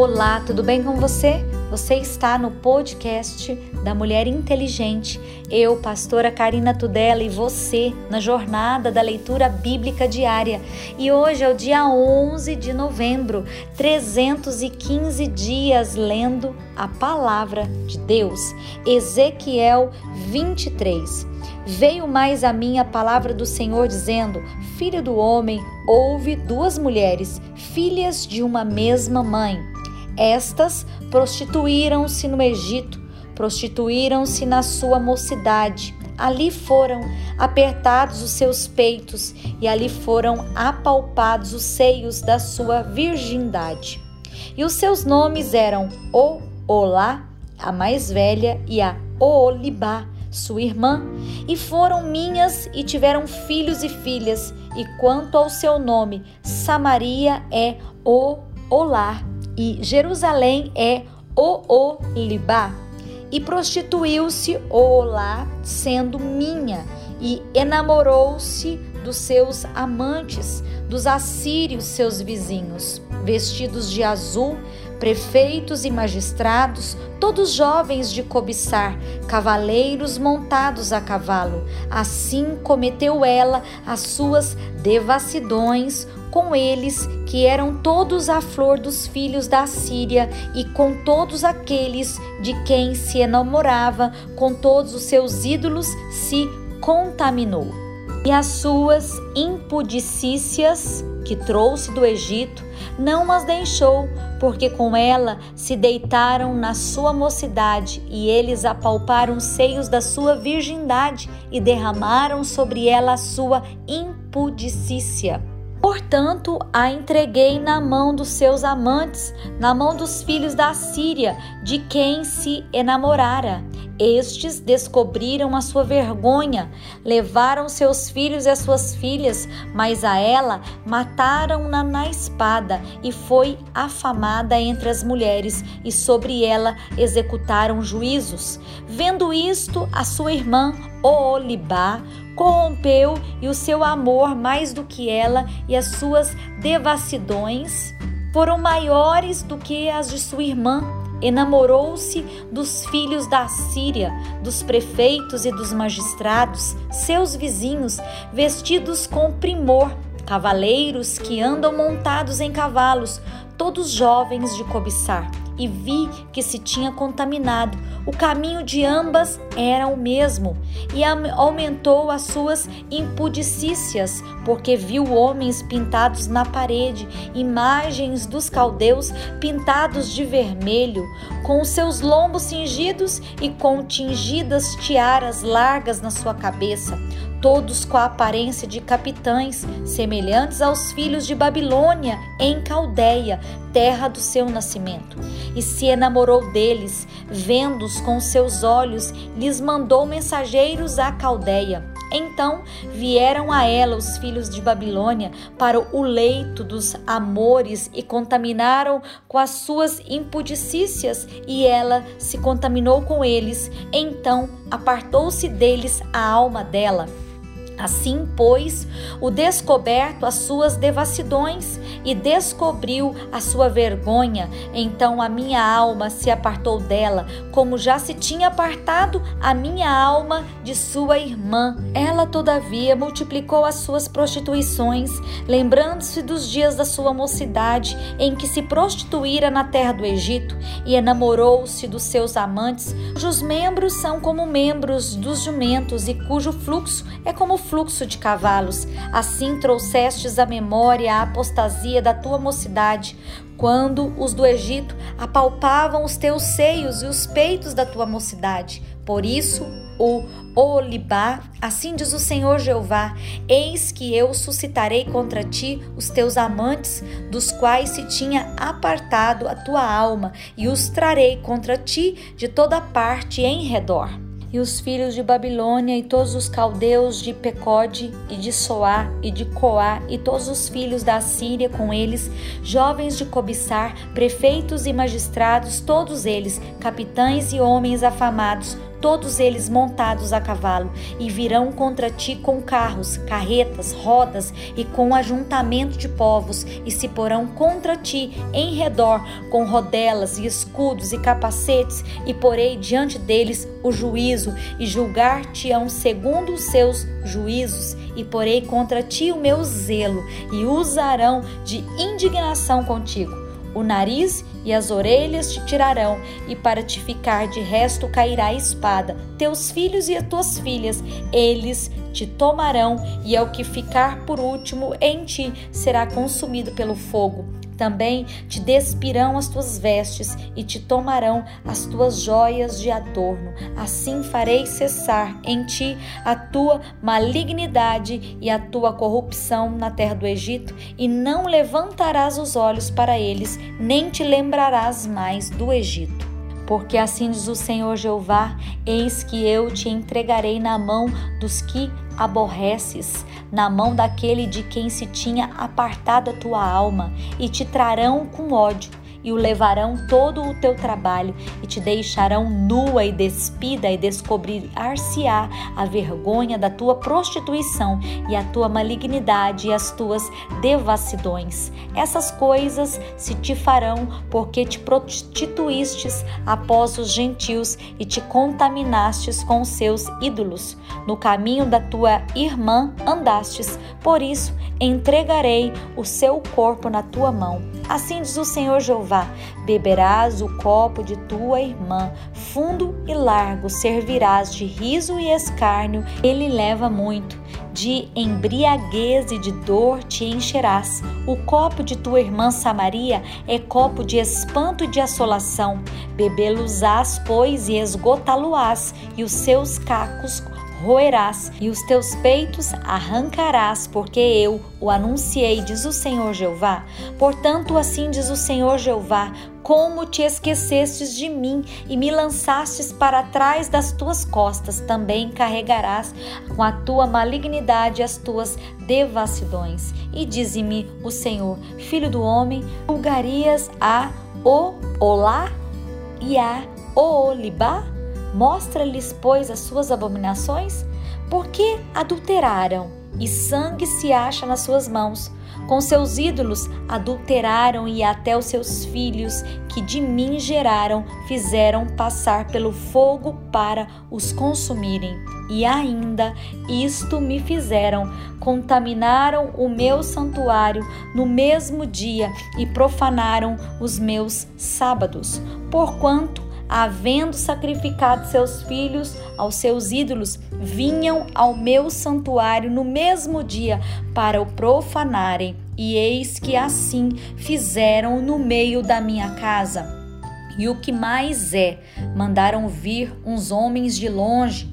Olá, tudo bem com você? Você está no podcast da Mulher Inteligente. Eu, pastora Karina Tudela e você na jornada da leitura bíblica diária. E hoje é o dia 11 de novembro, 315 dias lendo a palavra de Deus. Ezequiel 23. Veio mais a mim a palavra do Senhor dizendo: Filho do homem, houve duas mulheres, filhas de uma mesma mãe. Estas prostituíram-se no Egito, prostituíram-se na sua mocidade. Ali foram apertados os seus peitos e ali foram apalpados os seios da sua virgindade. E os seus nomes eram O Olá, a mais velha, e a Oolibá, sua irmã, e foram minhas e tiveram filhos e filhas. E quanto ao seu nome, Samaria é O Olá e Jerusalém é Oolibá. E prostituiu-se Oolá, sendo minha, e enamorou-se dos seus amantes, dos assírios, seus vizinhos, vestidos de azul, prefeitos e magistrados, todos jovens de cobiçar, cavaleiros montados a cavalo. Assim cometeu ela as suas devassidões com eles que eram todos a flor dos filhos da Síria e com todos aqueles de quem se enamorava, com todos os seus ídolos se contaminou. E as suas impudicícias que trouxe do Egito não as deixou, porque com ela se deitaram na sua mocidade, e eles apalparam os seios da sua virgindade e derramaram sobre ela a sua impudicícia. Portanto, a entreguei na mão dos seus amantes, na mão dos filhos da Síria, de quem se enamorara. Estes descobriram a sua vergonha, levaram seus filhos e as suas filhas, mas a ela mataram-na na espada e foi afamada entre as mulheres, e sobre ela executaram juízos. Vendo isto, a sua irmã Oolibá corrompeu e o seu amor mais do que ela e as suas devassidões foram maiores do que as de sua irmã. Enamorou-se dos filhos da Síria, dos prefeitos e dos magistrados, seus vizinhos, vestidos com primor, cavaleiros que andam montados em cavalos, todos jovens de cobiçar e vi que se tinha contaminado. O caminho de ambas era o mesmo, e aumentou as suas impudicícias, porque viu homens pintados na parede, imagens dos caldeus pintados de vermelho, com seus lombos cingidos e com tingidas tiaras largas na sua cabeça todos com a aparência de capitães, semelhantes aos filhos de Babilônia, em Caldeia, terra do seu nascimento. E se enamorou deles, vendo-os com seus olhos, lhes mandou mensageiros à Caldeia. Então vieram a ela os filhos de Babilônia para o leito dos amores e contaminaram com as suas impudicícias, e ela se contaminou com eles. Então apartou-se deles a alma dela Assim, pois, o descoberto as suas devassidões e descobriu a sua vergonha. Então a minha alma se apartou dela, como já se tinha apartado a minha alma de sua irmã. Ela, todavia, multiplicou as suas prostituições, lembrando-se dos dias da sua mocidade, em que se prostituíra na terra do Egito, e enamorou-se dos seus amantes, cujos membros são como membros dos jumentos e cujo fluxo é como fluxo de cavalos. Assim trouxestes à memória a apostasia da tua mocidade, quando os do Egito apalpavam os teus seios e os peitos da tua mocidade. Por isso, o Olibá, assim diz o Senhor Jeová: Eis que eu suscitarei contra ti os teus amantes, dos quais se tinha apartado a tua alma, e os trarei contra ti de toda parte em redor e os filhos de Babilônia e todos os caldeus de Pecode e de Soá e de Coá e todos os filhos da Síria com eles, jovens de cobiçar, prefeitos e magistrados, todos eles, capitães e homens afamados, todos eles montados a cavalo, e virão contra ti com carros, carretas, rodas e com ajuntamento de povos, e se porão contra ti em redor, com rodelas e escudos e capacetes, e porei diante deles o juízo, e julgar-te-ão segundo os seus juízos, e porei contra ti o meu zelo, e usarão de indignação contigo o nariz e as orelhas te tirarão, e para te ficar de resto cairá a espada. Teus filhos e as tuas filhas, eles te tomarão, e ao que ficar por último em ti será consumido pelo fogo. Também te despirão as tuas vestes e te tomarão as tuas joias de adorno. Assim farei cessar em ti a tua malignidade e a tua corrupção na terra do Egito, e não levantarás os olhos para eles, nem te lembrarás mais do Egito. Porque assim diz o Senhor Jeová: Eis que eu te entregarei na mão dos que aborreces, na mão daquele de quem se tinha apartado a tua alma, e te trarão com ódio e o levarão todo o teu trabalho e te deixarão nua e despida e descobrir-se-á a vergonha da tua prostituição e a tua malignidade e as tuas devassidões. Essas coisas se te farão porque te prostituístes após os gentios e te contaminastes com os seus ídolos. No caminho da tua irmã andastes, por isso entregarei o seu corpo na tua mão. Assim diz o Senhor Jeová: beberás o copo de tua irmã, fundo e largo, servirás de riso e escárnio, ele leva muito. De embriaguez e de dor te encherás. O copo de tua irmã Samaria é copo de espanto e de assolação. Bebê-los-ás, pois, e esgotá-lo-ás, e os seus cacos roerás e os teus peitos arrancarás, porque eu o anunciei, diz o Senhor Jeová. Portanto, assim diz o Senhor Jeová: como te esquecestes de mim e me lançastes para trás das tuas costas, também carregarás com a tua malignidade as tuas devassidões. E dize-me o Senhor, filho do homem, julgarias a o Olá e a Oolibá? Mostra-lhes, pois, as suas abominações? Porque adulteraram, e sangue se acha nas suas mãos. Com seus ídolos adulteraram, e até os seus filhos, que de mim geraram, fizeram passar pelo fogo para os consumirem. E ainda isto me fizeram: contaminaram o meu santuário no mesmo dia e profanaram os meus sábados. Porquanto havendo sacrificado seus filhos aos seus ídolos, vinham ao meu santuário no mesmo dia para o profanarem. E eis que assim fizeram no meio da minha casa. E o que mais é, mandaram vir uns homens de longe,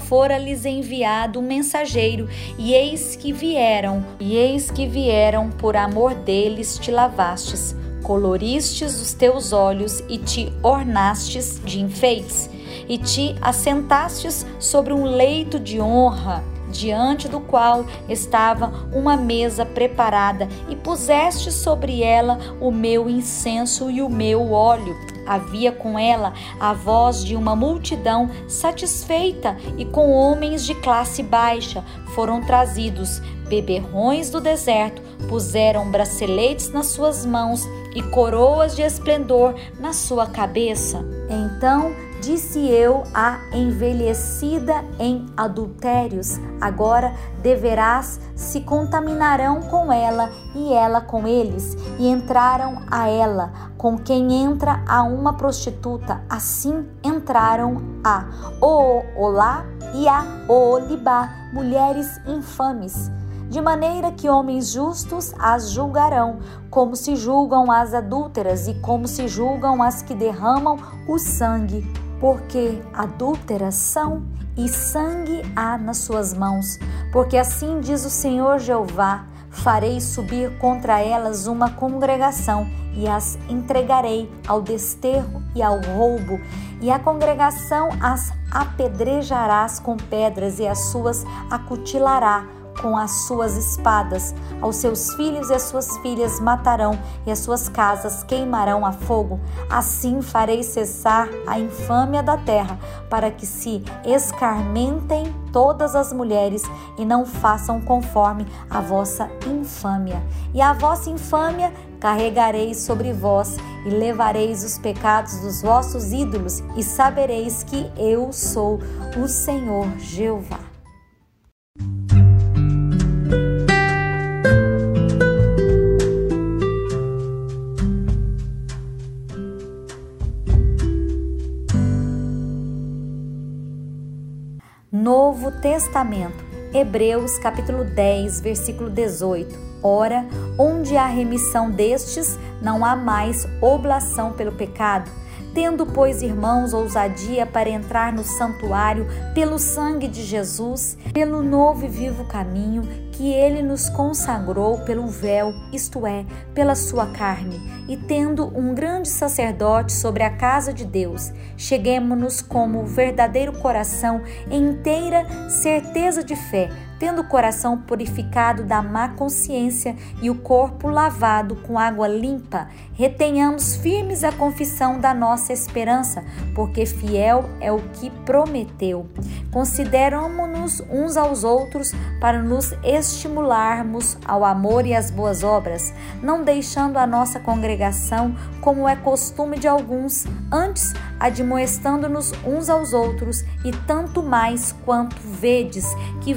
fora-lhes enviado um mensageiro, e eis que vieram, e eis que vieram, por amor deles te lavastes coloristes os teus olhos e te ornastes de enfeites, e te assentastes sobre um leito de honra, diante do qual estava uma mesa preparada, e puseste sobre ela o meu incenso e o meu óleo. Havia com ela a voz de uma multidão satisfeita e com homens de classe baixa foram trazidos beberrões do deserto, puseram braceletes nas suas mãos e coroas de esplendor na sua cabeça. Então disse eu a envelhecida em adultérios: agora deverás se contaminarão com ela e ela com eles, e entraram a ela, com quem entra a uma prostituta, assim entraram a Olá e a Olibá, mulheres infames de maneira que homens justos as julgarão, como se julgam as adúlteras e como se julgam as que derramam o sangue, porque adúlteras são e sangue há nas suas mãos. Porque assim diz o Senhor Jeová: farei subir contra elas uma congregação e as entregarei ao desterro e ao roubo, e a congregação as apedrejarás com pedras e as suas acutilará com as suas espadas, aos seus filhos e as suas filhas matarão, e as suas casas queimarão a fogo. Assim farei cessar a infâmia da terra, para que se escarmentem todas as mulheres e não façam conforme a vossa infâmia. E a vossa infâmia carregareis sobre vós e levareis os pecados dos vossos ídolos e sabereis que eu sou o Senhor Jeová. Testamento, Hebreus capítulo 10, versículo 18. Ora, onde há remissão destes, não há mais oblação pelo pecado. Tendo, pois, irmãos, ousadia para entrar no santuário pelo sangue de Jesus, pelo novo e vivo caminho que ele nos consagrou pelo véu, isto é, pela sua carne, e tendo um grande sacerdote sobre a casa de Deus, cheguemos-nos como verdadeiro coração em inteira certeza de fé tendo o coração purificado da má consciência e o corpo lavado com água limpa, retenhamos firmes a confissão da nossa esperança, porque fiel é o que prometeu. Consideramos-nos uns aos outros para nos estimularmos ao amor e às boas obras, não deixando a nossa congregação como é costume de alguns, antes admoestando-nos uns aos outros, e tanto mais quanto vedes que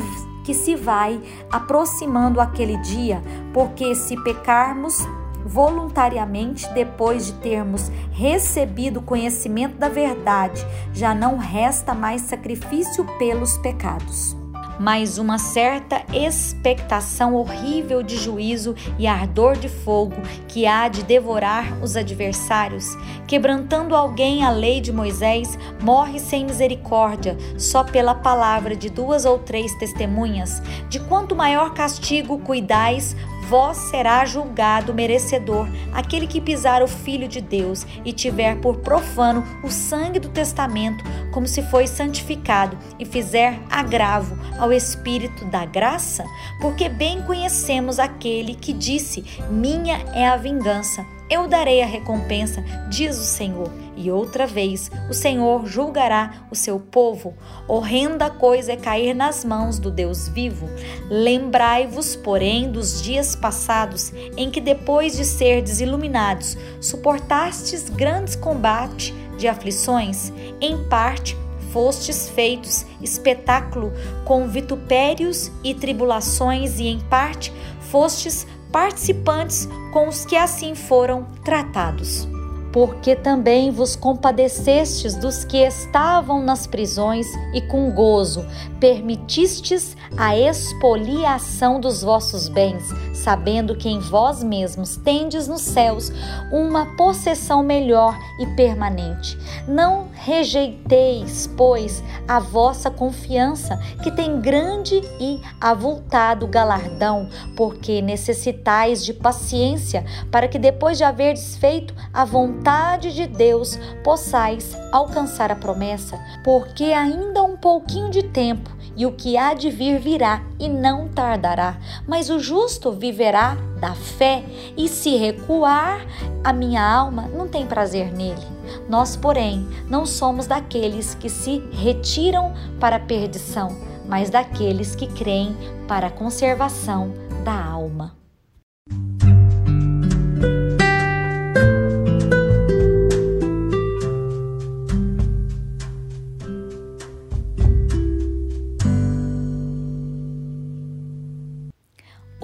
que se vai aproximando aquele dia, porque se pecarmos voluntariamente depois de termos recebido conhecimento da verdade, já não resta mais sacrifício pelos pecados mas uma certa expectação horrível de juízo e ardor de fogo que há de devorar os adversários. Quebrantando alguém a lei de Moisés, morre sem misericórdia, só pela palavra de duas ou três testemunhas. De quanto maior castigo cuidais, vós será julgado merecedor aquele que pisar o Filho de Deus e tiver por profano o sangue do testamento, como se foi santificado, e fizer agravo ao Espírito da graça, porque bem conhecemos aquele que disse: Minha é a vingança eu darei a recompensa, diz o Senhor. E outra vez o Senhor julgará o seu povo. Horrenda coisa é cair nas mãos do Deus vivo. Lembrai-vos, porém, dos dias passados, em que, depois de serdes iluminados, suportastes grandes combates de aflições, em parte fostes feitos espetáculo com vitupérios e tribulações, e em parte fostes participantes com os que assim foram tratados. Porque também vos compadecestes dos que estavam nas prisões e com gozo permitistes a expoliação dos vossos bens, sabendo que em vós mesmos tendes nos céus uma possessão melhor e permanente. Não rejeiteis, pois, a vossa confiança, que tem grande e avultado galardão, porque necessitais de paciência, para que depois de haverdes feito a vontade de Deus, possais alcançar a promessa, porque ainda um pouquinho de tempo e o que há de vir virá e não tardará. Mas o justo viverá da fé, e se recuar, a minha alma não tem prazer nele. Nós, porém, não somos daqueles que se retiram para a perdição, mas daqueles que creem para a conservação da alma.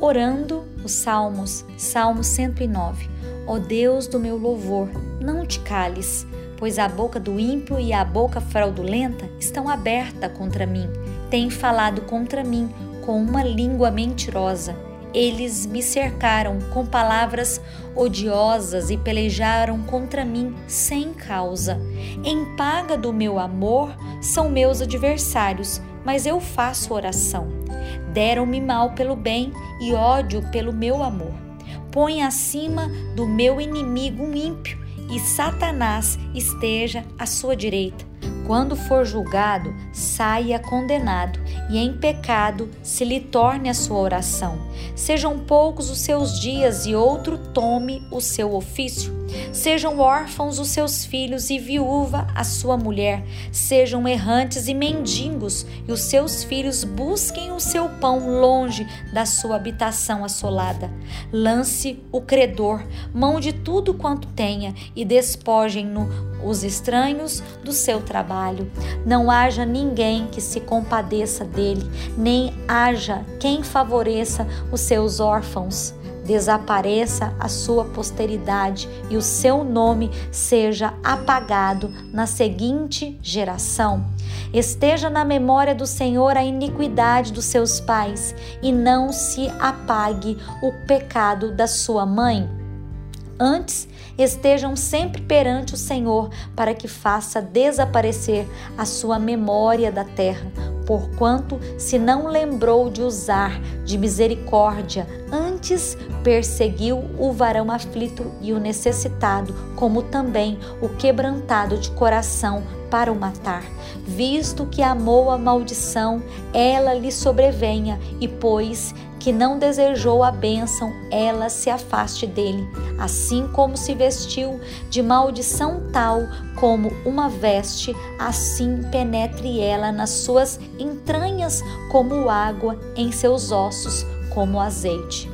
Orando os Salmos, Salmo 109. Ó Deus do meu louvor, não te cales, pois a boca do ímpio e a boca fraudulenta estão abertas contra mim. Têm falado contra mim com uma língua mentirosa. Eles me cercaram com palavras odiosas e pelejaram contra mim sem causa. Em paga do meu amor são meus adversários, mas eu faço oração. Deram-me mal pelo bem e ódio pelo meu amor. Põe acima do meu inimigo um ímpio e Satanás esteja à sua direita. quando for julgado, saia condenado, e em pecado se lhe torne a sua oração. Sejam poucos os seus dias, e outro tome o seu ofício. Sejam órfãos os seus filhos, e viúva a sua mulher. Sejam errantes e mendigos, e os seus filhos busquem o seu pão longe da sua habitação assolada. Lance o credor, mão de tudo quanto tenha, e despojem-no os estranhos do seu trabalho. Não haja ninguém que se compadeça dele, nem haja quem favoreça os seus órfãos. Desapareça a sua posteridade e o seu nome seja apagado na seguinte geração. Esteja na memória do Senhor a iniquidade dos seus pais e não se apague o pecado da sua mãe. Antes, estejam sempre perante o Senhor, para que faça desaparecer a sua memória da terra, porquanto se não lembrou de usar de misericórdia, antes perseguiu o varão aflito e o necessitado, como também o quebrantado de coração para o matar. Visto que amou a maldição, ela lhe sobrevenha, e pois que não desejou a bênção, ela se afaste dele, assim como se vestiu de maldição tal como uma veste, assim penetre ela nas suas entranhas como água em seus ossos, como azeite.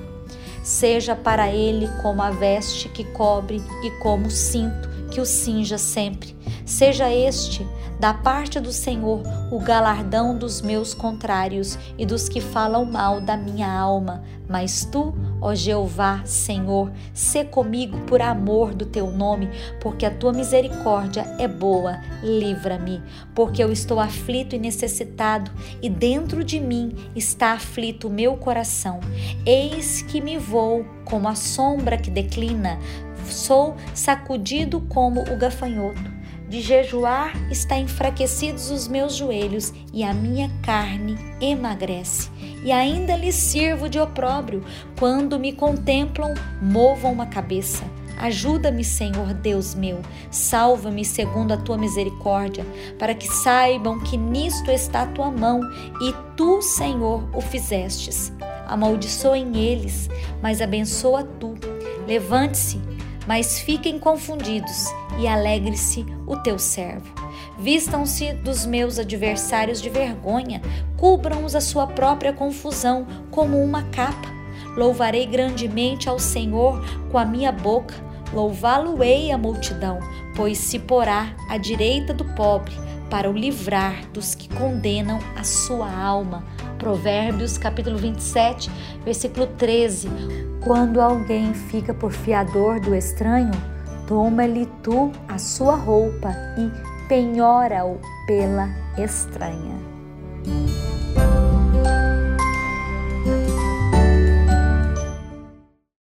Seja para ele como a veste que cobre e como o cinto que o cinja sempre. Seja este da parte do Senhor o galardão dos meus contrários e dos que falam mal da minha alma. Mas tu, ó Jeová, Senhor, sê comigo por amor do teu nome, porque a tua misericórdia é boa. Livra-me, porque eu estou aflito e necessitado, e dentro de mim está aflito o meu coração. Eis que me vou como a sombra que declina, sou sacudido como o gafanhoto de jejuar está enfraquecidos os meus joelhos e a minha carne emagrece. E ainda lhes sirvo de opróbrio. Quando me contemplam, movam uma cabeça. Ajuda-me, Senhor Deus meu, salva-me segundo a tua misericórdia, para que saibam que nisto está a tua mão e tu, Senhor, o fizestes. Amaldiçoem eles, mas abençoa tu. Levante-se, mas fiquem confundidos e alegre-se o teu servo. Vistam-se dos meus adversários de vergonha, cubram-os a sua própria confusão como uma capa. Louvarei grandemente ao Senhor com a minha boca, louvá-lo-ei a multidão, pois se porá à direita do pobre para o livrar dos que condenam a sua alma. Provérbios capítulo 27, versículo 13. Quando alguém fica por fiador do estranho, Toma-lhe tu a sua roupa e penhora-o pela estranha.